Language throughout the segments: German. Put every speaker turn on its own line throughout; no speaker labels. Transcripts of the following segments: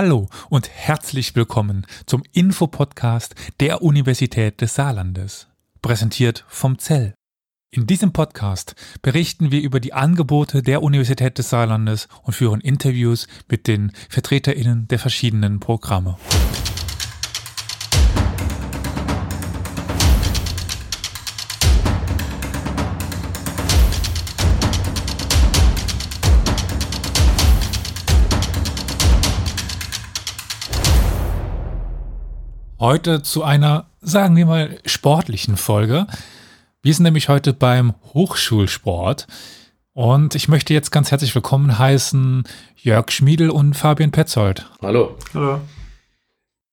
Hallo und herzlich willkommen zum Infopodcast der Universität des Saarlandes, präsentiert vom Zell. In diesem Podcast berichten wir über die Angebote der Universität des Saarlandes und führen Interviews mit den Vertreterinnen der verschiedenen Programme. Heute zu einer, sagen wir mal, sportlichen Folge. Wir sind nämlich heute beim Hochschulsport und ich möchte jetzt ganz herzlich willkommen heißen Jörg Schmiedel und Fabian Petzold.
Hallo. Hallo.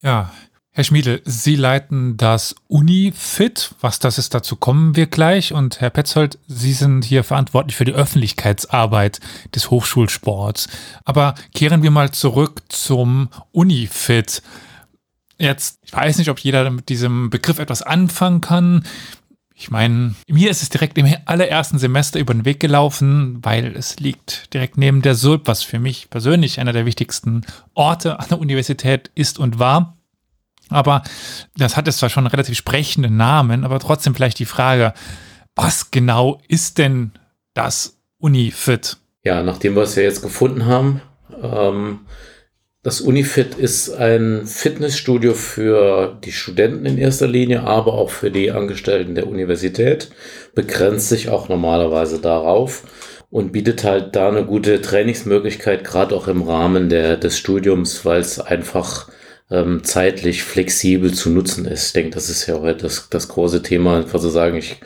Ja, Herr Schmiedel, Sie leiten das UniFit. Was das ist, dazu kommen wir gleich. Und Herr Petzold, Sie sind hier verantwortlich für die Öffentlichkeitsarbeit des Hochschulsports. Aber kehren wir mal zurück zum UniFit. Jetzt, ich weiß nicht, ob jeder mit diesem Begriff etwas anfangen kann. Ich meine, mir ist es direkt im allerersten Semester über den Weg gelaufen, weil es liegt direkt neben der SULP, was für mich persönlich einer der wichtigsten Orte an der Universität ist und war. Aber das hat jetzt zwar schon einen relativ sprechenden Namen, aber trotzdem vielleicht die Frage, was genau ist denn das UniFit?
Ja, nachdem wir es ja jetzt gefunden haben, ähm, das Unifit ist ein Fitnessstudio für die Studenten in erster Linie, aber auch für die Angestellten der Universität. Begrenzt sich auch normalerweise darauf und bietet halt da eine gute Trainingsmöglichkeit, gerade auch im Rahmen der, des Studiums, weil es einfach ähm, zeitlich flexibel zu nutzen ist. Ich denke, das ist ja auch das, das große Thema, einfach zu sagen, ich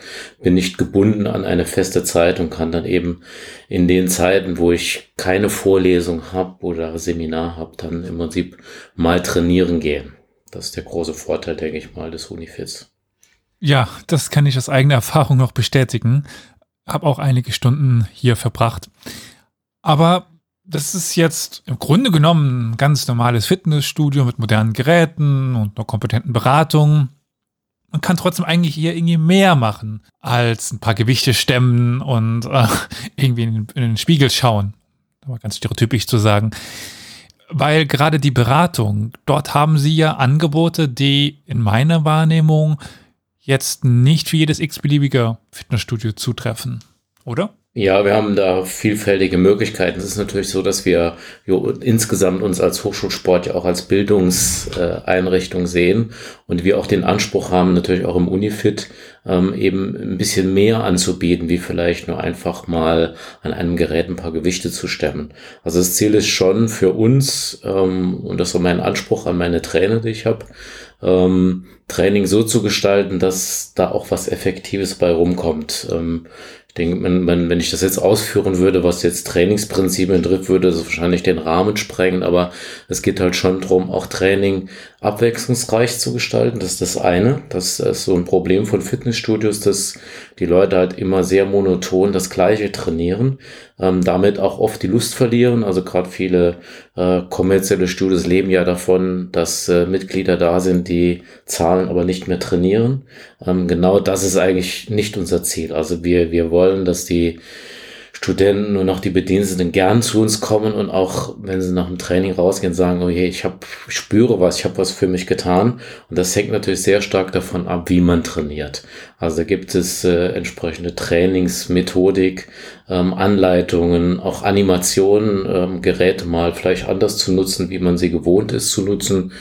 bin nicht gebunden an eine feste Zeit und kann dann eben in den Zeiten, wo ich keine Vorlesung habe oder Seminar habe, dann im Prinzip mal trainieren gehen. Das ist der große Vorteil, denke ich mal, des Unifits.
Ja, das kann ich aus eigener Erfahrung noch bestätigen. Habe auch einige Stunden hier verbracht. Aber das ist jetzt im Grunde genommen ein ganz normales Fitnessstudio mit modernen Geräten und einer kompetenten Beratung. Man kann trotzdem eigentlich hier irgendwie mehr machen, als ein paar Gewichte stemmen und äh, irgendwie in, in, den Spiegel schauen. Aber ganz stereotypisch zu sagen. Weil gerade die Beratung, dort haben sie ja Angebote, die in meiner Wahrnehmung jetzt nicht für jedes x-beliebige Fitnessstudio zutreffen. Oder?
Ja, wir haben da vielfältige Möglichkeiten. Es ist natürlich so, dass wir jo, insgesamt uns als Hochschulsport ja auch als Bildungseinrichtung sehen und wir auch den Anspruch haben, natürlich auch im Unifit ähm, eben ein bisschen mehr anzubieten, wie vielleicht nur einfach mal an einem Gerät ein paar Gewichte zu stemmen. Also das Ziel ist schon für uns, ähm, und das ist mein Anspruch an meine Trainer, die ich habe, ähm, Training so zu gestalten, dass da auch was Effektives bei rumkommt. Ähm, denke, wenn, wenn, wenn ich das jetzt ausführen würde, was jetzt Trainingsprinzipien trifft, würde das wahrscheinlich den Rahmen sprengen, aber es geht halt schon darum, auch Training abwechslungsreich zu gestalten. Das ist das eine. Das ist so ein Problem von Fitnessstudios, dass die Leute halt immer sehr monoton das Gleiche trainieren, ähm, damit auch oft die Lust verlieren. Also gerade viele äh, kommerzielle Studios leben ja davon, dass äh, Mitglieder da sind, die zahlen, aber nicht mehr trainieren. Ähm, genau das ist eigentlich nicht unser Ziel. Also wir, wir wollen, dass die Studenten und auch die Bediensteten gern zu uns kommen und auch, wenn sie nach dem Training rausgehen, sagen, oh je, ich hab, ich spüre was, ich habe was für mich getan. Und das hängt natürlich sehr stark davon ab, wie man trainiert. Also da gibt es äh, entsprechende Trainingsmethodik, ähm, Anleitungen, auch Animationen, ähm, Geräte mal vielleicht anders zu nutzen, wie man sie gewohnt ist zu nutzen.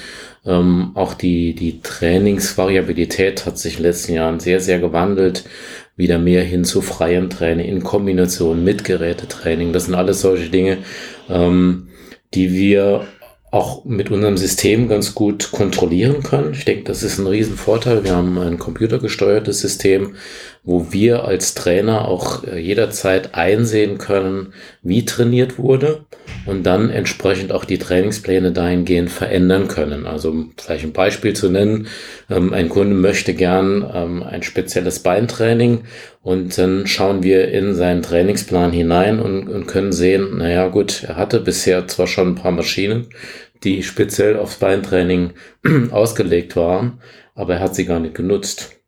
Ähm, auch die, die Trainingsvariabilität hat sich in den letzten Jahren sehr, sehr gewandelt wieder mehr hin zu freiem Training in Kombination mit Gerätetraining. Das sind alles solche Dinge, ähm, die wir auch mit unserem System ganz gut kontrollieren können. Ich denke, das ist ein Riesenvorteil. Wir haben ein computergesteuertes System, wo wir als Trainer auch äh, jederzeit einsehen können, wie trainiert wurde und dann entsprechend auch die Trainingspläne dahingehend verändern können. Also vielleicht ein Beispiel zu nennen. Ähm, ein Kunde möchte gern ähm, ein spezielles Beintraining und dann schauen wir in seinen Trainingsplan hinein und, und können sehen, naja gut, er hatte bisher zwar schon ein paar Maschinen, die speziell aufs Beintraining ausgelegt waren, aber er hat sie gar nicht genutzt.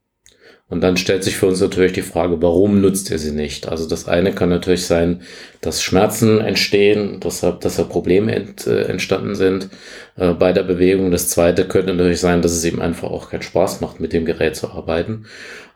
Und dann stellt sich für uns natürlich die Frage, warum nutzt ihr sie nicht? Also das eine kann natürlich sein, dass Schmerzen entstehen, deshalb, dass da Probleme ent, äh, entstanden sind äh, bei der Bewegung. Das zweite könnte natürlich sein, dass es ihm einfach auch keinen Spaß macht, mit dem Gerät zu arbeiten.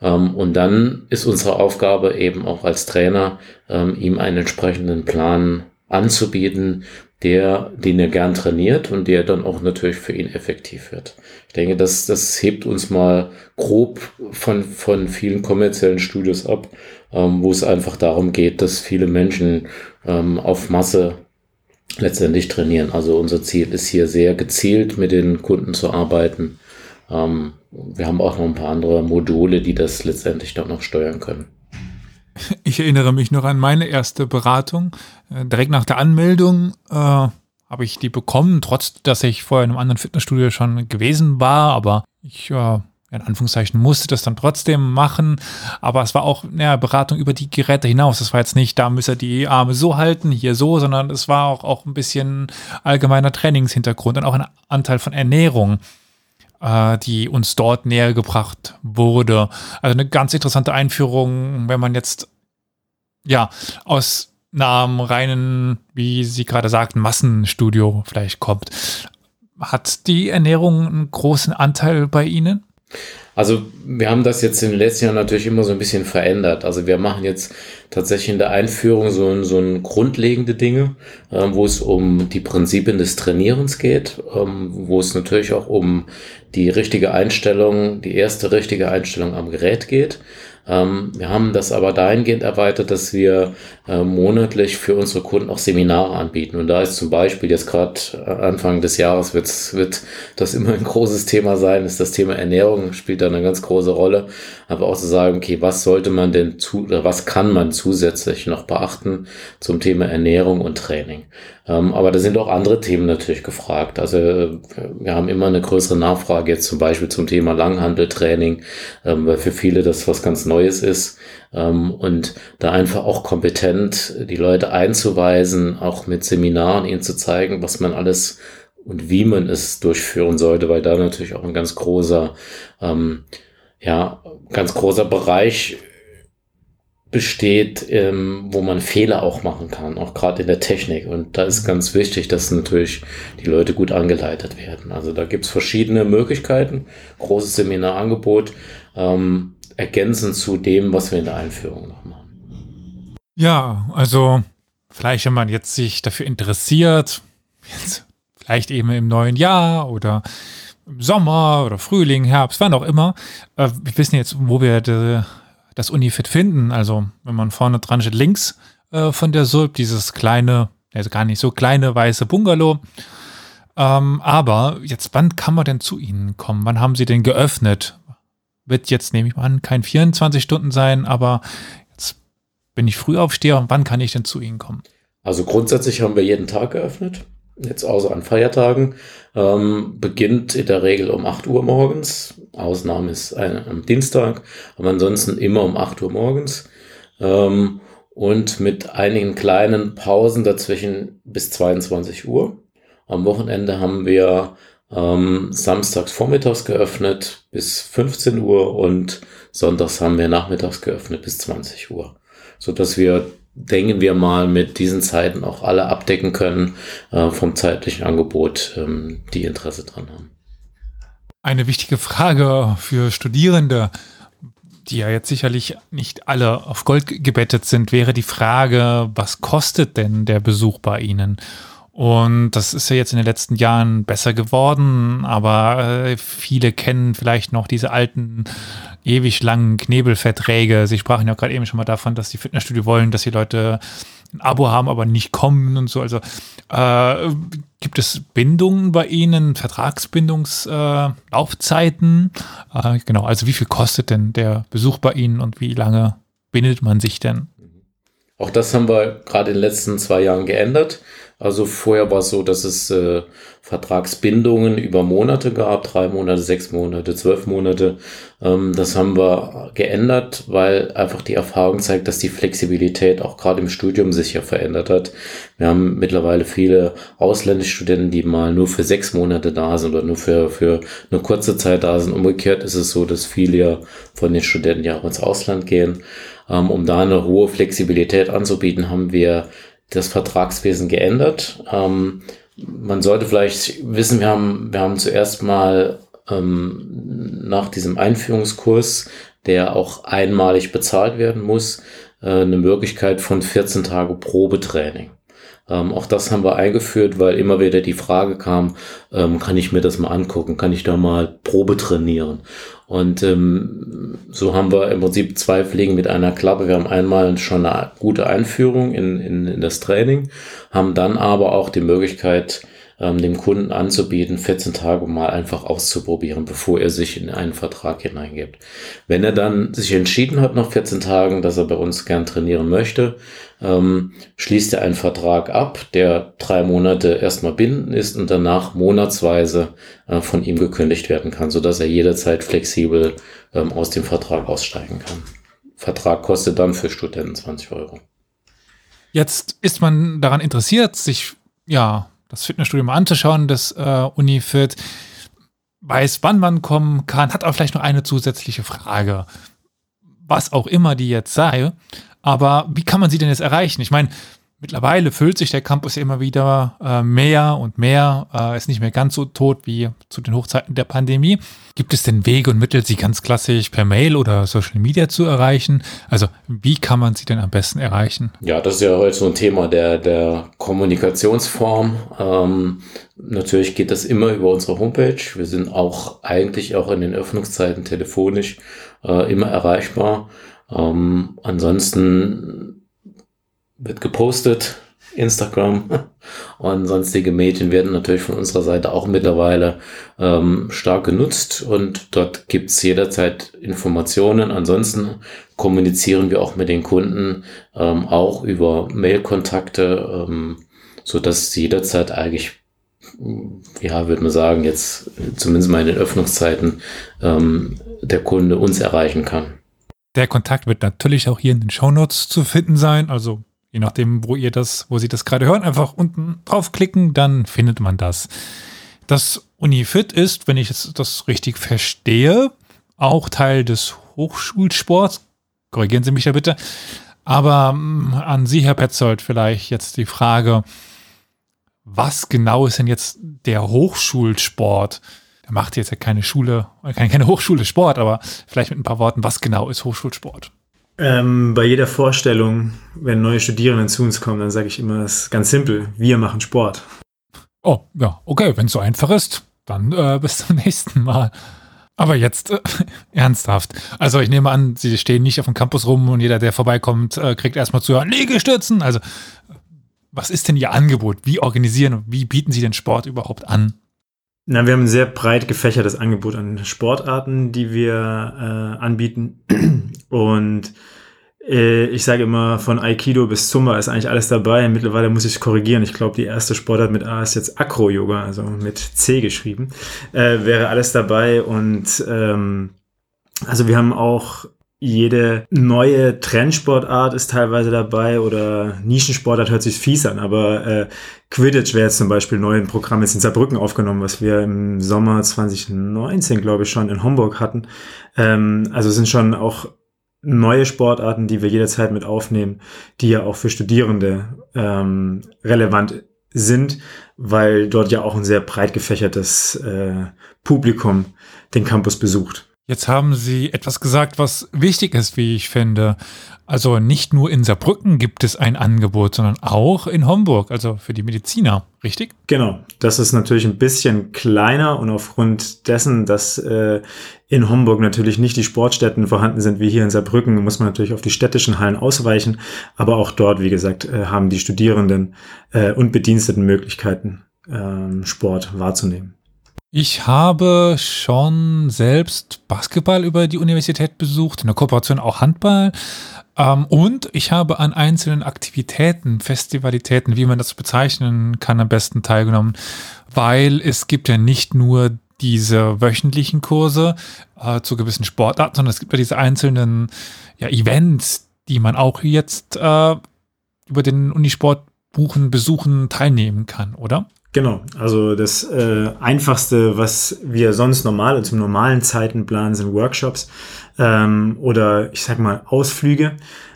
Ähm, und dann ist unsere Aufgabe eben auch als Trainer, ähm, ihm einen entsprechenden Plan anzubieten, der, den er gern trainiert und der dann auch natürlich für ihn effektiv wird. Ich denke, das, das hebt uns mal grob von, von vielen kommerziellen Studios ab, ähm, wo es einfach darum geht, dass viele Menschen ähm, auf Masse letztendlich trainieren. Also unser Ziel ist hier sehr gezielt mit den Kunden zu arbeiten. Ähm, wir haben auch noch ein paar andere Module, die das letztendlich dann noch steuern können.
Ich erinnere mich noch an meine erste Beratung. Äh, direkt nach der Anmeldung äh, habe ich die bekommen, trotz dass ich vorher in einem anderen Fitnessstudio schon gewesen war, aber ich äh, in Anführungszeichen musste das dann trotzdem machen, aber es war auch eine Beratung über die Geräte hinaus. Das war jetzt nicht, da müsste er die Arme so halten, hier so, sondern es war auch, auch ein bisschen allgemeiner Trainingshintergrund und auch ein Anteil von Ernährung, äh, die uns dort näher gebracht wurde. Also eine ganz interessante Einführung, wenn man jetzt ja aus einem reinen, wie Sie gerade sagten, Massenstudio vielleicht kommt. Hat die Ernährung einen großen Anteil bei Ihnen?
Also wir haben das jetzt in den letzten Jahren natürlich immer so ein bisschen verändert. Also wir machen jetzt tatsächlich in der Einführung so, so ein grundlegende Dinge, äh, wo es um die Prinzipien des Trainierens geht, ähm, wo es natürlich auch um die richtige Einstellung, die erste richtige Einstellung am Gerät geht. Ähm, wir haben das aber dahingehend erweitert, dass wir äh, monatlich für unsere Kunden auch Seminare anbieten. Und da ist zum Beispiel jetzt gerade äh, Anfang des Jahres wird, wird das immer ein großes Thema sein, ist das Thema Ernährung, spielt da eine ganz große Rolle. Aber auch zu sagen, okay, was sollte man denn zu, oder was kann man zusätzlich noch beachten zum Thema Ernährung und Training? Ähm, aber da sind auch andere Themen natürlich gefragt. Also wir haben immer eine größere Nachfrage jetzt zum Beispiel zum Thema Langhandeltraining, ähm, weil für viele das was ganz Neues ist. Ähm, und da einfach auch kompetent die Leute einzuweisen, auch mit Seminaren ihnen zu zeigen, was man alles und wie man es durchführen sollte, weil da natürlich auch ein ganz großer, ähm, ja, ganz großer Bereich besteht, ähm, wo man Fehler auch machen kann, auch gerade in der Technik. Und da ist ganz wichtig, dass natürlich die Leute gut angeleitet werden. Also da gibt es verschiedene Möglichkeiten, großes Seminarangebot, ähm, ergänzend zu dem, was wir in der Einführung noch machen.
Ja, also vielleicht, wenn man jetzt sich dafür interessiert, jetzt vielleicht eben im neuen Jahr oder im Sommer oder Frühling, Herbst, wann auch immer. Äh, wir wissen jetzt, wo wir das Unifit finden. Also wenn man vorne dran steht, links äh, von der Sulp, dieses kleine, also gar nicht so kleine weiße Bungalow. Ähm, aber jetzt, wann kann man denn zu Ihnen kommen? Wann haben Sie denn geöffnet? Wird jetzt, nehme ich mal an, kein 24 Stunden sein, aber jetzt bin ich früh aufsteher und wann kann ich denn zu Ihnen kommen?
Also grundsätzlich haben wir jeden Tag geöffnet jetzt außer an Feiertagen, ähm, beginnt in der Regel um 8 Uhr morgens. Ausnahme ist ein, am Dienstag, aber ansonsten immer um 8 Uhr morgens. Ähm, und mit einigen kleinen Pausen dazwischen bis 22 Uhr. Am Wochenende haben wir ähm, samstags vormittags geöffnet bis 15 Uhr und sonntags haben wir nachmittags geöffnet bis 20 Uhr, so dass wir denken wir mal, mit diesen Zeiten auch alle abdecken können äh, vom zeitlichen Angebot, ähm, die Interesse dran haben.
Eine wichtige Frage für Studierende, die ja jetzt sicherlich nicht alle auf Gold gebettet sind, wäre die Frage, was kostet denn der Besuch bei Ihnen? Und das ist ja jetzt in den letzten Jahren besser geworden, aber äh, viele kennen vielleicht noch diese alten, ewig langen Knebelverträge. Sie sprachen ja gerade eben schon mal davon, dass die Fitnessstudio wollen, dass die Leute ein Abo haben, aber nicht kommen und so. Also äh, gibt es Bindungen bei Ihnen, Vertragsbindungslaufzeiten? Äh, äh, genau, also wie viel kostet denn der Besuch bei Ihnen und wie lange bindet man sich denn?
Auch das haben wir gerade in den letzten zwei Jahren geändert. Also vorher war es so, dass es äh, Vertragsbindungen über Monate gab, drei Monate, sechs Monate, zwölf Monate. Ähm, das haben wir geändert, weil einfach die Erfahrung zeigt, dass die Flexibilität auch gerade im Studium sich ja verändert hat. Wir haben mittlerweile viele ausländische Studenten, die mal nur für sechs Monate da sind oder nur für, für eine kurze Zeit da sind. Umgekehrt ist es so, dass viele ja von den Studenten ja auch ins Ausland gehen. Ähm, um da eine hohe Flexibilität anzubieten, haben wir das Vertragswesen geändert. Ähm, man sollte vielleicht wissen, wir haben, wir haben zuerst mal ähm, nach diesem Einführungskurs, der auch einmalig bezahlt werden muss, äh, eine Möglichkeit von 14 Tage Probetraining. Ähm, auch das haben wir eingeführt, weil immer wieder die Frage kam, ähm, kann ich mir das mal angucken, kann ich da mal Probe trainieren? Und ähm, so haben wir im Prinzip zwei Fliegen mit einer Klappe. Wir haben einmal schon eine gute Einführung in, in, in das Training, haben dann aber auch die Möglichkeit, ähm, dem Kunden anzubieten, 14 Tage mal einfach auszuprobieren, bevor er sich in einen Vertrag hineingibt. Wenn er dann sich entschieden hat nach 14 Tagen, dass er bei uns gern trainieren möchte, ähm, schließt er einen Vertrag ab, der drei Monate erstmal bindend ist und danach monatsweise äh, von ihm gekündigt werden kann, sodass er jederzeit flexibel ähm, aus dem Vertrag aussteigen kann. Vertrag kostet dann für Studenten 20 Euro.
Jetzt ist man daran interessiert, sich ja das Fitnessstudio mal anzuschauen, das äh, Unifit, weiß, wann man kommen kann, hat aber vielleicht noch eine zusätzliche Frage. Was auch immer die jetzt sei, aber wie kann man sie denn jetzt erreichen? Ich meine, Mittlerweile füllt sich der Campus immer wieder äh, mehr und mehr, äh, ist nicht mehr ganz so tot wie zu den Hochzeiten der Pandemie. Gibt es denn Wege und Mittel, sie ganz klassisch per Mail oder Social Media zu erreichen? Also wie kann man sie denn am besten erreichen?
Ja, das ist ja heute so ein Thema der, der Kommunikationsform. Ähm, natürlich geht das immer über unsere Homepage. Wir sind auch eigentlich auch in den Öffnungszeiten telefonisch äh, immer erreichbar. Ähm, ansonsten wird gepostet, Instagram und sonstige Medien werden natürlich von unserer Seite auch mittlerweile ähm, stark genutzt und dort gibt's jederzeit Informationen. Ansonsten kommunizieren wir auch mit den Kunden ähm, auch über Mailkontakte, ähm, so dass jederzeit eigentlich ja, würde man sagen, jetzt zumindest mal in den Öffnungszeiten ähm, der Kunde uns erreichen kann.
Der Kontakt wird natürlich auch hier in den Shownotes zu finden sein, also Je nachdem, wo ihr das, wo Sie das gerade hören, einfach unten draufklicken, dann findet man das. Das Unifit ist, wenn ich das richtig verstehe, auch Teil des Hochschulsports. Korrigieren Sie mich da bitte. Aber mm, an Sie, Herr Petzold, vielleicht jetzt die Frage, was genau ist denn jetzt der Hochschulsport? Der macht jetzt ja keine Schule, keine, keine Hochschule Sport, aber vielleicht mit ein paar Worten, was genau ist Hochschulsport?
Ähm, bei jeder Vorstellung, wenn neue Studierende zu uns kommen, dann sage ich immer, das ist ganz simpel, wir machen Sport.
Oh, ja, okay, wenn es so einfach ist, dann äh, bis zum nächsten Mal. Aber jetzt äh, ernsthaft. Also ich nehme an, Sie stehen nicht auf dem Campus rum und jeder, der vorbeikommt, äh, kriegt erstmal zu hören, Liegestützen. Also was ist denn Ihr Angebot? Wie organisieren und wie bieten Sie den Sport überhaupt an?
Na, wir haben ein sehr breit gefächertes Angebot an Sportarten, die wir äh, anbieten. Und äh, ich sage immer, von Aikido bis Zumba ist eigentlich alles dabei. Mittlerweile muss ich korrigieren. Ich glaube, die erste Sportart mit A ist jetzt Acro-Yoga, also mit C geschrieben. Äh, wäre alles dabei. Und ähm, also wir haben auch jede neue Trendsportart ist teilweise dabei oder Nischensportart hört sich fies an, aber äh, Quidditch wäre jetzt zum Beispiel neu im Programm jetzt in Saarbrücken aufgenommen, was wir im Sommer 2019, glaube ich, schon in Homburg hatten. Ähm, also sind schon auch neue Sportarten, die wir jederzeit mit aufnehmen, die ja auch für Studierende ähm, relevant sind, weil dort ja auch ein sehr breit gefächertes äh, Publikum den Campus besucht.
Jetzt haben Sie etwas gesagt, was wichtig ist, wie ich finde. Also nicht nur in Saarbrücken gibt es ein Angebot, sondern auch in Homburg, also für die Mediziner, richtig?
Genau, das ist natürlich ein bisschen kleiner und aufgrund dessen, dass äh, in Homburg natürlich nicht die Sportstätten vorhanden sind wie hier in Saarbrücken, muss man natürlich auf die städtischen Hallen ausweichen. Aber auch dort, wie gesagt, äh, haben die Studierenden äh, und Bediensteten Möglichkeiten, äh, Sport wahrzunehmen.
Ich habe schon selbst Basketball über die Universität besucht, in der Kooperation auch Handball. Ähm, und ich habe an einzelnen Aktivitäten, Festivalitäten, wie man das bezeichnen kann, am besten teilgenommen, weil es gibt ja nicht nur diese wöchentlichen Kurse äh, zu gewissen Sportarten, sondern es gibt ja diese einzelnen ja, Events, die man auch jetzt äh, über den Unisport buchen, besuchen, teilnehmen kann, oder?
Genau, also das äh, Einfachste, was wir sonst normal, im normalen Zeitenplan, sind Workshops ähm, oder ich sag mal Ausflüge.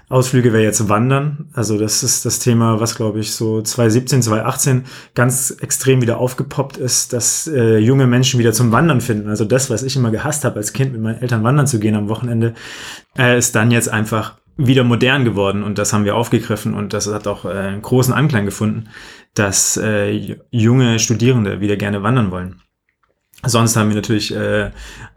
Ausflüge wäre jetzt Wandern. Also das ist das Thema, was glaube ich so 2017, 2018 ganz extrem wieder aufgepoppt ist, dass äh, junge Menschen wieder zum Wandern finden. Also das, was ich immer gehasst habe als Kind, mit meinen Eltern wandern zu gehen am Wochenende, äh, ist dann jetzt einfach wieder modern geworden und das haben wir aufgegriffen und das hat auch äh, einen großen Anklang gefunden, dass äh, junge Studierende wieder gerne wandern wollen. Sonst haben wir natürlich äh,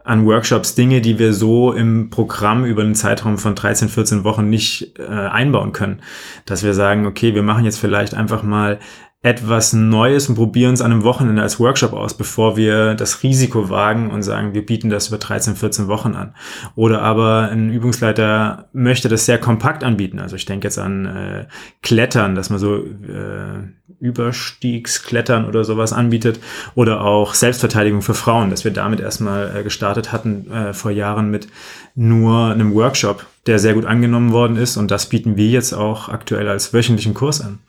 an Workshops Dinge, die wir so im Programm über einen Zeitraum von 13, 14 Wochen nicht äh, einbauen können. Dass wir sagen, okay, wir machen jetzt vielleicht einfach mal etwas Neues und probieren es an einem Wochenende als Workshop aus, bevor wir das Risiko wagen und sagen, wir bieten das über 13, 14 Wochen an. Oder aber ein Übungsleiter möchte das sehr kompakt anbieten. Also ich denke jetzt an äh, Klettern, dass man so äh, Überstiegsklettern oder sowas anbietet. Oder auch Selbstverteidigung für Frauen, dass wir damit erstmal äh, gestartet hatten äh, vor Jahren mit nur einem Workshop, der sehr gut angenommen worden ist. Und das bieten wir jetzt auch aktuell als wöchentlichen Kurs an.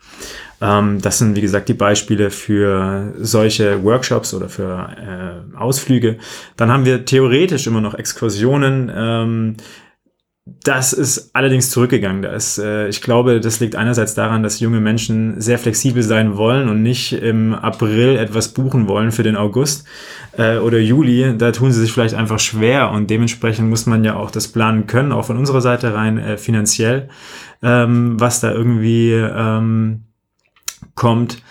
Ähm, das sind, wie gesagt, die Beispiele für solche Workshops oder für äh, Ausflüge. Dann haben wir theoretisch immer noch Exkursionen. Ähm, das ist allerdings zurückgegangen. Da ist, äh, ich glaube, das liegt einerseits daran, dass junge Menschen sehr flexibel sein wollen und nicht im April etwas buchen wollen für den August äh, oder Juli. Da tun sie sich vielleicht einfach schwer und dementsprechend muss man ja auch das planen können, auch von unserer Seite rein äh, finanziell, ähm, was da irgendwie ähm, kommt,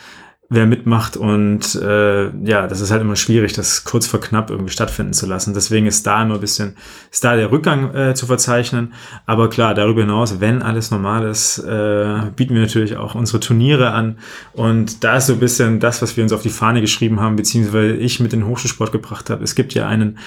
wer mitmacht und äh, ja, das ist halt immer schwierig, das kurz vor knapp irgendwie stattfinden zu lassen. Deswegen ist da immer ein bisschen, ist da der Rückgang äh, zu verzeichnen. Aber klar, darüber hinaus, wenn alles normal ist, äh, bieten wir natürlich auch unsere Turniere an. Und da ist so ein bisschen das, was wir uns auf die Fahne geschrieben haben, beziehungsweise ich mit den Hochschulsport gebracht habe. Es gibt ja einen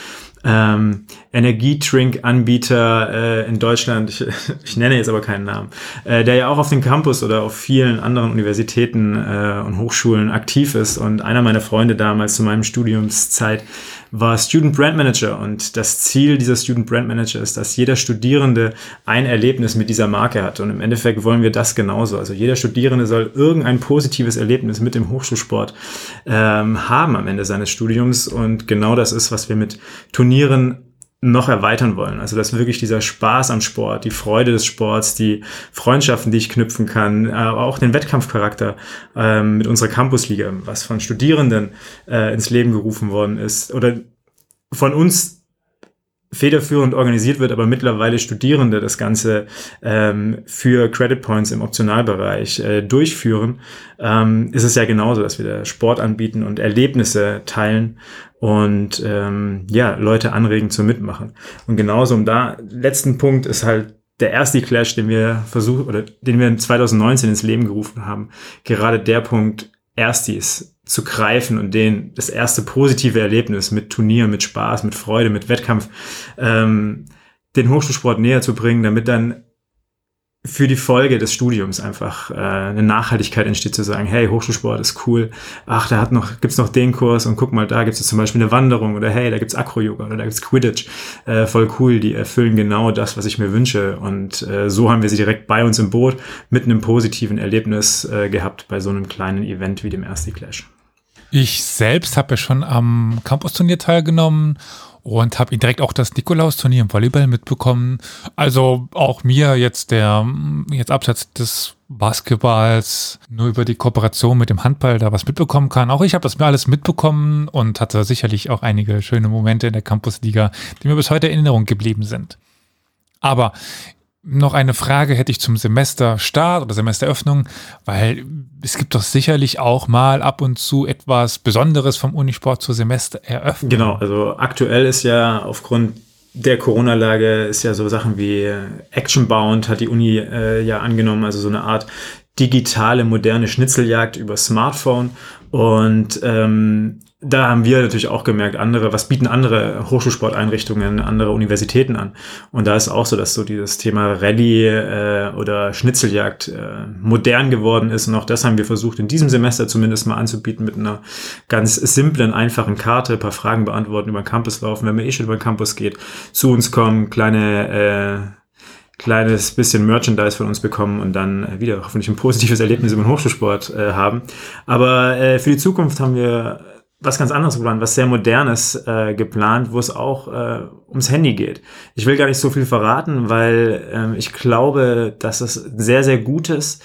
ähm, Energietrink-Anbieter äh, in Deutschland, ich, ich nenne jetzt aber keinen Namen, äh, der ja auch auf dem Campus oder auf vielen anderen Universitäten äh, und Hochschulen aktiv ist. Und einer meiner Freunde damals zu meinem Studiumszeit war Student Brand Manager und das Ziel dieser Student Brand Manager ist, dass jeder Studierende ein Erlebnis mit dieser Marke hat und im Endeffekt wollen wir das genauso. Also jeder Studierende soll irgendein positives Erlebnis mit dem Hochschulsport ähm, haben am Ende seines Studiums und genau das ist, was wir mit Turnieren noch erweitern wollen. Also dass wirklich dieser Spaß am Sport, die Freude des Sports, die Freundschaften, die ich knüpfen kann, aber auch den Wettkampfcharakter ähm, mit unserer Campusliga, was von Studierenden äh, ins Leben gerufen worden ist oder von uns federführend organisiert wird, aber mittlerweile Studierende das Ganze ähm, für Credit Points im Optionalbereich äh, durchführen, ähm, ist es ja genauso, dass wir da Sport anbieten und Erlebnisse teilen und ähm, ja, Leute anregen zu mitmachen. Und genauso um da, letzten Punkt ist halt der erste Clash, den wir versuchen oder den wir in 2019 ins Leben gerufen haben, gerade der Punkt Erstis zu greifen und den das erste positive Erlebnis mit Turnier, mit Spaß, mit Freude, mit Wettkampf ähm, den Hochschulsport näher zu bringen, damit dann für die Folge des Studiums einfach äh, eine Nachhaltigkeit entsteht, zu sagen, hey, Hochschulsport ist cool, ach, da hat noch, gibt's noch den Kurs und guck mal, da gibt's zum Beispiel eine Wanderung oder hey, da gibt's Acro-Yoga oder da gibt's Quidditch, äh, voll cool, die erfüllen genau das, was ich mir wünsche. Und äh, so haben wir sie direkt bei uns im Boot mit einem positiven Erlebnis äh, gehabt bei so einem kleinen Event wie dem Ersti Clash.
Ich selbst habe ja schon am Campus-Turnier teilgenommen und habe direkt auch das Nikolaus-Turnier im Volleyball mitbekommen. Also auch mir jetzt der, jetzt abseits des Basketballs nur über die Kooperation mit dem Handball da was mitbekommen kann. Auch ich habe das mir alles mitbekommen und hatte sicherlich auch einige schöne Momente in der Campusliga, die mir bis heute in Erinnerung geblieben sind. Aber noch eine Frage hätte ich zum Semesterstart oder Semesteröffnung, weil es gibt doch sicherlich auch mal ab und zu etwas Besonderes vom Unisport zur Semestereröffnung.
Genau, also aktuell ist ja aufgrund der Corona-Lage ist ja so Sachen wie Actionbound hat die Uni äh, ja angenommen, also so eine Art digitale, moderne Schnitzeljagd über Smartphone. Und ähm, da haben wir natürlich auch gemerkt, andere, was bieten andere Hochschulsporteinrichtungen, andere Universitäten an? Und da ist auch so, dass so dieses Thema Rallye äh, oder Schnitzeljagd äh, modern geworden ist. Und auch das haben wir versucht, in diesem Semester zumindest mal anzubieten mit einer ganz simplen, einfachen Karte, ein paar Fragen beantworten, über den Campus laufen, wenn man eh schon über den Campus geht, zu uns kommen, kleine äh, kleines bisschen Merchandise von uns bekommen und dann äh, wieder hoffentlich ein positives Erlebnis den Hochschulsport äh, haben. Aber äh, für die Zukunft haben wir was ganz anderes geplant, was sehr modernes äh, geplant, wo es auch äh, ums Handy geht. Ich will gar nicht so viel verraten, weil ähm, ich glaube, dass es sehr, sehr gutes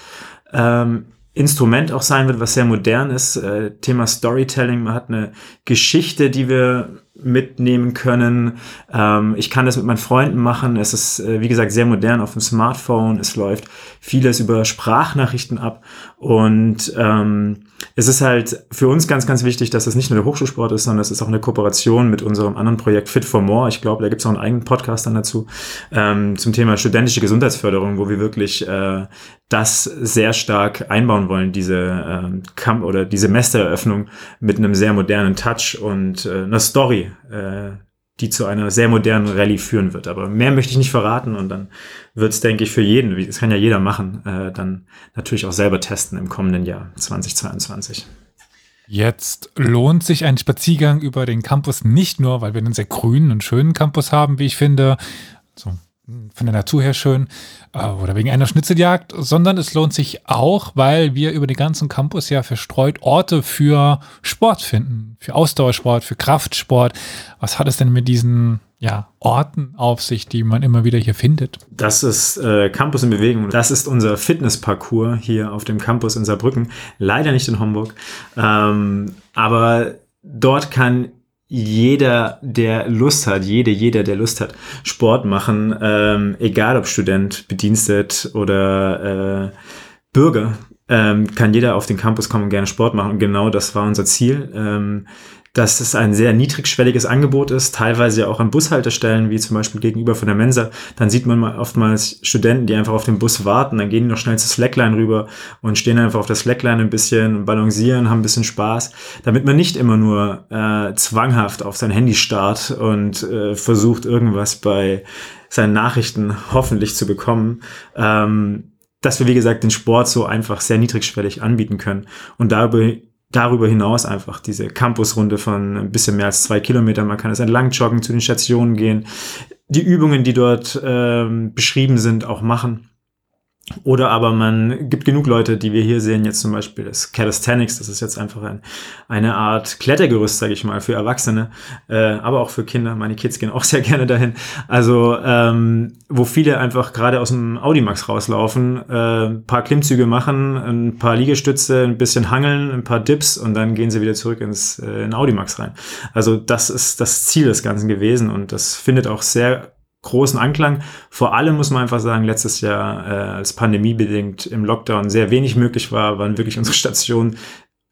ähm, Instrument auch sein wird, was sehr modern ist. Äh, Thema Storytelling. Man hat eine Geschichte, die wir mitnehmen können. Ähm, ich kann das mit meinen Freunden machen. Es ist, äh, wie gesagt, sehr modern auf dem Smartphone. Es läuft vieles über Sprachnachrichten ab. Und ähm, es ist halt für uns ganz, ganz wichtig, dass es nicht nur der Hochschulsport ist, sondern es ist auch eine Kooperation mit unserem anderen Projekt Fit for More. Ich glaube, da gibt es auch einen eigenen Podcast dann dazu ähm, zum Thema studentische Gesundheitsförderung, wo wir wirklich äh, das sehr stark einbauen wollen, diese äh, Camp oder die Semestereröffnung mit einem sehr modernen Touch und äh, einer Story, äh, die zu einer sehr modernen Rallye führen wird. Aber mehr möchte ich nicht verraten und dann wird es, denke ich, für jeden, das kann ja jeder machen, äh, dann natürlich auch selber testen im kommenden Jahr 2022.
Jetzt lohnt sich ein Spaziergang über den Campus nicht nur, weil wir einen sehr grünen und schönen Campus haben, wie ich finde, so von der Natur her schön äh, oder wegen einer Schnitzeljagd, sondern es lohnt sich auch, weil wir über den ganzen Campus ja verstreut Orte für Sport finden, für Ausdauersport, für Kraftsport. Was hat es denn mit diesen ja, Orten auf sich, die man immer wieder hier findet?
Das ist äh, Campus in Bewegung. Das ist unser Fitnessparcours hier auf dem Campus in Saarbrücken. Leider nicht in Homburg. Ähm, aber dort kann jeder, der Lust hat, jede, jeder, der Lust hat, Sport machen, ähm, egal ob Student, Bedienstet oder äh, Bürger, ähm, kann jeder auf den Campus kommen und gerne Sport machen. Und genau das war unser Ziel. Ähm, dass es ein sehr niedrigschwelliges Angebot ist, teilweise ja auch an Bushaltestellen, wie zum Beispiel gegenüber von der Mensa. Dann sieht man mal oftmals Studenten, die einfach auf den Bus warten, dann gehen die noch schnell zur Slackline rüber und stehen einfach auf der Slackline ein bisschen, balancieren, haben ein bisschen Spaß, damit man nicht immer nur äh, zwanghaft auf sein Handy starrt und äh, versucht, irgendwas bei seinen Nachrichten hoffentlich zu bekommen. Ähm, dass wir, wie gesagt, den Sport so einfach sehr niedrigschwellig anbieten können und darüber darüber hinaus einfach diese Campusrunde von ein bisschen mehr als zwei Kilometern. Man kann es entlang joggen, zu den Stationen gehen, die Übungen, die dort ähm, beschrieben sind, auch machen. Oder aber man gibt genug Leute, die wir hier sehen, jetzt zum Beispiel das Calisthenics, das ist jetzt einfach ein, eine Art Klettergerüst, sage ich mal, für Erwachsene, äh, aber auch für Kinder. Meine Kids gehen auch sehr gerne dahin. Also ähm, wo viele einfach gerade aus dem Audimax rauslaufen, äh, paar Klimmzüge machen, ein paar Liegestütze, ein bisschen hangeln, ein paar Dips und dann gehen sie wieder zurück ins äh, in Audimax rein. Also das ist das Ziel des Ganzen gewesen und das findet auch sehr großen Anklang. Vor allem muss man einfach sagen, letztes Jahr, äh, als pandemiebedingt im Lockdown sehr wenig möglich war, waren wirklich unsere Stationen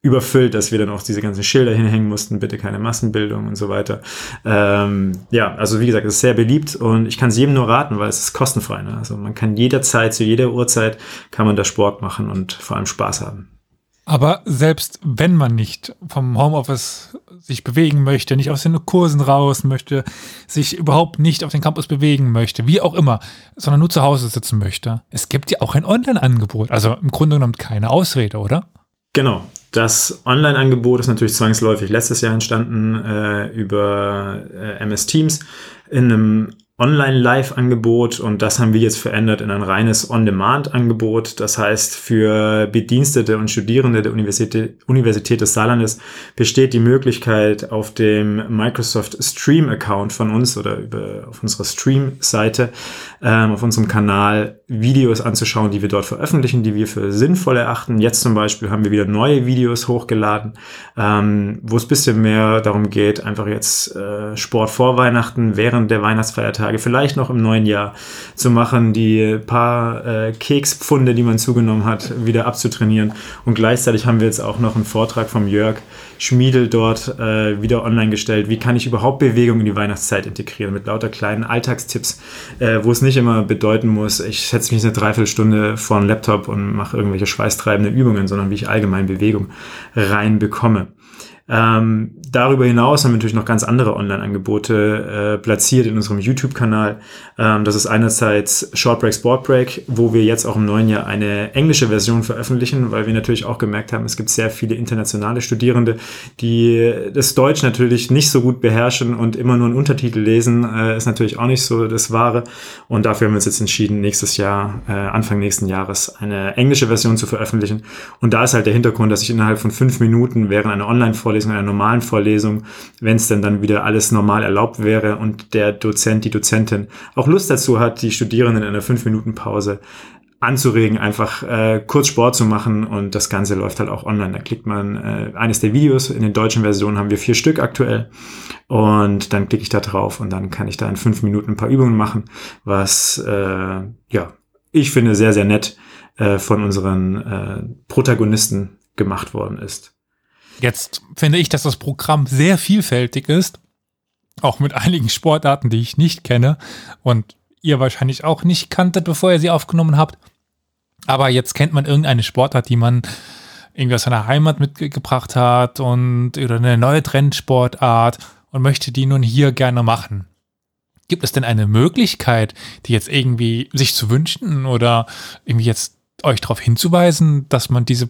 überfüllt, dass wir dann auch diese ganzen Schilder hinhängen mussten, bitte keine Massenbildung und so weiter. Ähm, ja, also wie gesagt, es ist sehr beliebt und ich kann es jedem nur raten, weil es ist kostenfrei. Ne? Also man kann jederzeit, zu jeder Uhrzeit kann man da Sport machen und vor allem Spaß haben.
Aber selbst wenn man nicht vom Homeoffice sich bewegen möchte, nicht aus den Kursen raus möchte, sich überhaupt nicht auf den Campus bewegen möchte, wie auch immer, sondern nur zu Hause sitzen möchte, es gibt ja auch ein Online-Angebot. Also im Grunde genommen keine Ausrede, oder?
Genau. Das Online-Angebot ist natürlich zwangsläufig letztes Jahr entstanden äh, über äh, MS Teams in einem Online-Live-Angebot und das haben wir jetzt verändert in ein reines On-Demand-Angebot. Das heißt, für Bedienstete und Studierende der Universität, Universität des Saarlandes besteht die Möglichkeit, auf dem Microsoft Stream-Account von uns oder über, auf unserer Stream-Seite, ähm, auf unserem Kanal Videos anzuschauen, die wir dort veröffentlichen, die wir für sinnvoll erachten. Jetzt zum Beispiel haben wir wieder neue Videos hochgeladen, ähm, wo es bisschen mehr darum geht, einfach jetzt äh, Sport vor Weihnachten, während der Weihnachtsfeiertage Tage, vielleicht noch im neuen Jahr zu machen, die paar äh, Kekspfunde, die man zugenommen hat, wieder abzutrainieren. Und gleichzeitig haben wir jetzt auch noch einen Vortrag vom Jörg Schmiedel dort äh, wieder online gestellt. Wie kann ich überhaupt Bewegung in die Weihnachtszeit integrieren? Mit lauter kleinen Alltagstipps, äh, wo es nicht immer bedeuten muss, ich setze mich eine Dreiviertelstunde vor einen Laptop und mache irgendwelche schweißtreibenden Übungen, sondern wie ich allgemein Bewegung reinbekomme. Ähm, darüber hinaus haben wir natürlich noch ganz andere Online-Angebote äh, platziert in unserem YouTube-Kanal. Ähm, das ist einerseits Shortbreak Sportbreak, wo wir jetzt auch im neuen Jahr eine englische Version veröffentlichen, weil wir natürlich auch gemerkt haben, es gibt sehr viele internationale Studierende, die das Deutsch natürlich nicht so gut beherrschen und immer nur einen Untertitel lesen, äh, ist natürlich auch nicht so das Wahre. Und dafür haben wir uns jetzt entschieden, nächstes Jahr, äh, Anfang nächsten Jahres, eine englische Version zu veröffentlichen. Und da ist halt der Hintergrund, dass ich innerhalb von fünf Minuten während einer Online-Vorlesung, einer normalen Vorlesung, wenn es denn dann wieder alles normal erlaubt wäre und der Dozent, die Dozentin auch Lust dazu hat, die Studierenden in einer fünf Minuten Pause anzuregen, einfach äh, kurz Sport zu machen und das Ganze läuft halt auch online. Da klickt man äh, eines der Videos, in den deutschen Versionen haben wir vier Stück aktuell und dann klicke ich da drauf und dann kann ich da in fünf Minuten ein paar Übungen machen, was äh, ja, ich finde sehr, sehr nett äh, von unseren äh, Protagonisten gemacht worden ist.
Jetzt finde ich, dass das Programm sehr vielfältig ist, auch mit einigen Sportarten, die ich nicht kenne und ihr wahrscheinlich auch nicht kanntet, bevor ihr sie aufgenommen habt. Aber jetzt kennt man irgendeine Sportart, die man irgendwie aus seiner Heimat mitgebracht hat und oder eine neue Trendsportart und möchte die nun hier gerne machen. Gibt es denn eine Möglichkeit, die jetzt irgendwie sich zu wünschen oder irgendwie jetzt euch darauf hinzuweisen, dass man diese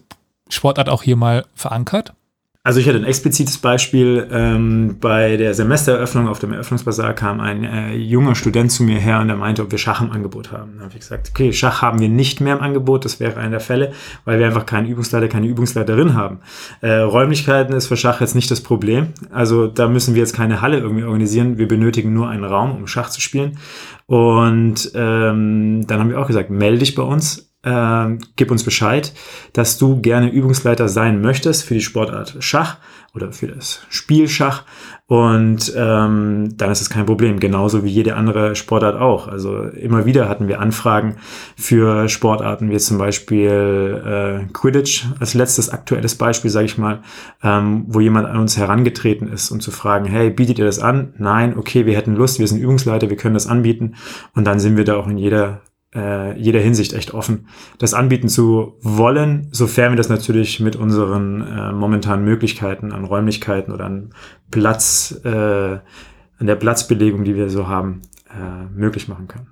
Sportart auch hier mal verankert?
Also ich hatte ein explizites Beispiel. Ähm, bei der Semestereröffnung auf dem Eröffnungsbasar kam ein äh, junger Student zu mir her und er meinte, ob wir Schach im Angebot haben. Dann habe ich gesagt, okay, Schach haben wir nicht mehr im Angebot. Das wäre einer der Fälle, weil wir einfach keinen Übungsleiter, keine Übungsleiterin haben. Äh, Räumlichkeiten ist für Schach jetzt nicht das Problem. Also da müssen wir jetzt keine Halle irgendwie organisieren. Wir benötigen nur einen Raum, um Schach zu spielen. Und ähm, dann haben wir auch gesagt, melde dich bei uns äh, gib uns Bescheid, dass du gerne Übungsleiter sein möchtest für die Sportart Schach oder für das Spiel Schach. Und ähm, dann ist es kein Problem, genauso wie jede andere Sportart auch. Also immer wieder hatten wir Anfragen für Sportarten wie zum Beispiel äh, Quidditch als letztes aktuelles Beispiel, sage ich mal, ähm, wo jemand an uns herangetreten ist, um zu fragen, hey, bietet ihr das an? Nein, okay, wir hätten Lust, wir sind Übungsleiter, wir können das anbieten. Und dann sind wir da auch in jeder äh, jeder Hinsicht echt offen, das anbieten zu wollen, sofern wir das natürlich mit unseren äh, momentanen Möglichkeiten an Räumlichkeiten oder an Platz, äh, an der Platzbelegung, die wir so haben, äh, möglich machen können.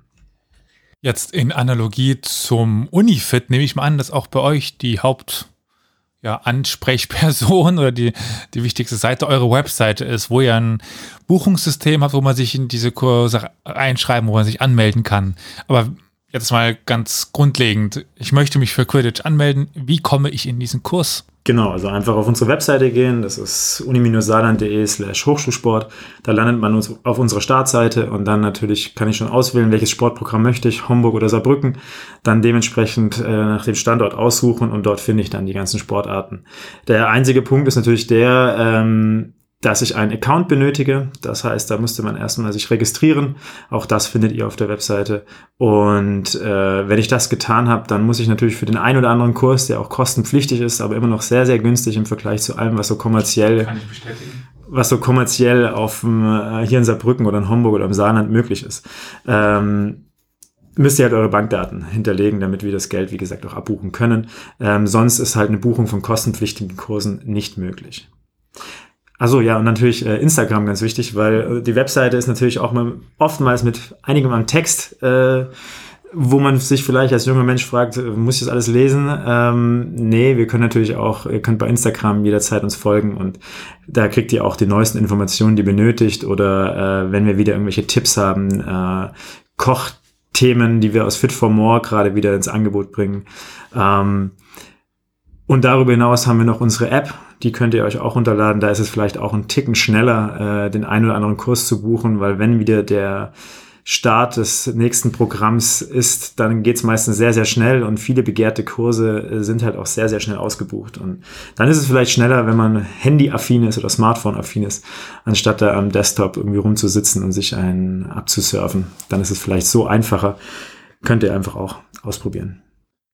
Jetzt in Analogie zum Unifit nehme ich mal an, dass auch bei euch die Haupt ja, Ansprechperson oder die, die wichtigste Seite eure Webseite ist, wo ihr ein Buchungssystem habt, wo man sich in diese Kurse einschreiben, wo man sich anmelden kann. Aber Jetzt mal ganz grundlegend. Ich möchte mich für Quidditch anmelden. Wie komme ich in diesen Kurs?
Genau, also einfach auf unsere Webseite gehen. Das ist uni-saarland.de slash Hochschulsport. Da landet man uns auf unserer Startseite und dann natürlich kann ich schon auswählen, welches Sportprogramm möchte ich, Homburg oder Saarbrücken. Dann dementsprechend äh, nach dem Standort aussuchen und dort finde ich dann die ganzen Sportarten. Der einzige Punkt ist natürlich der, ähm, dass ich einen Account benötige. Das heißt, da müsste man erstmal sich registrieren. Auch das findet ihr auf der Webseite. Und äh, wenn ich das getan habe, dann muss ich natürlich für den einen oder anderen Kurs, der auch kostenpflichtig ist, aber immer noch sehr, sehr günstig im Vergleich zu allem, was so kommerziell, was so kommerziell auf äh, hier in Saarbrücken oder in Homburg oder im Saarland möglich ist. Ähm, müsst ihr halt eure Bankdaten hinterlegen, damit wir das Geld, wie gesagt, auch abbuchen können. Ähm, sonst ist halt eine Buchung von kostenpflichtigen Kursen nicht möglich. Also ja, und natürlich äh, Instagram ganz wichtig, weil äh, die Webseite ist natürlich auch mal oftmals mit einigem am Text, äh, wo man sich vielleicht als junger Mensch fragt, äh, muss ich das alles lesen? Ähm, nee, wir können natürlich auch, ihr könnt bei Instagram jederzeit uns folgen und da kriegt ihr auch die neuesten Informationen, die benötigt oder äh, wenn wir wieder irgendwelche Tipps haben, äh, Kochthemen, die wir aus Fit for More gerade wieder ins Angebot bringen. Ähm, und darüber hinaus haben wir noch unsere App, die könnt ihr euch auch runterladen. Da ist es vielleicht auch ein Ticken schneller, äh, den einen oder anderen Kurs zu buchen, weil wenn wieder der Start des nächsten Programms ist, dann geht's meistens sehr, sehr schnell und viele begehrte Kurse äh, sind halt auch sehr, sehr schnell ausgebucht. Und dann ist es vielleicht schneller, wenn man Handy-affin ist oder Smartphone-affin ist, anstatt da am Desktop irgendwie rumzusitzen und sich einen abzusurfen. Dann ist es vielleicht so einfacher. Könnt ihr einfach auch ausprobieren.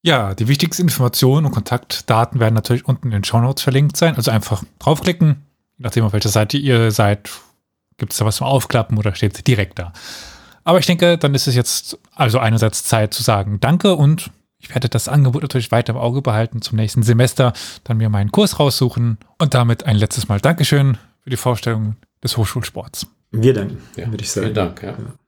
Ja, die wichtigsten Informationen und Kontaktdaten werden natürlich unten in den Show Notes verlinkt sein. Also einfach draufklicken, je nachdem auf welcher Seite ihr seid, gibt es da was zum Aufklappen oder steht direkt da. Aber ich denke, dann ist es jetzt also einerseits Zeit zu sagen Danke und Ich werde das Angebot natürlich weiter im Auge behalten zum nächsten Semester, dann mir meinen Kurs raussuchen und damit ein letztes Mal Dankeschön für die Vorstellung des Hochschulsports.
Wir danken, ja, würde ich sagen.
Vielen Dank, ja. ja.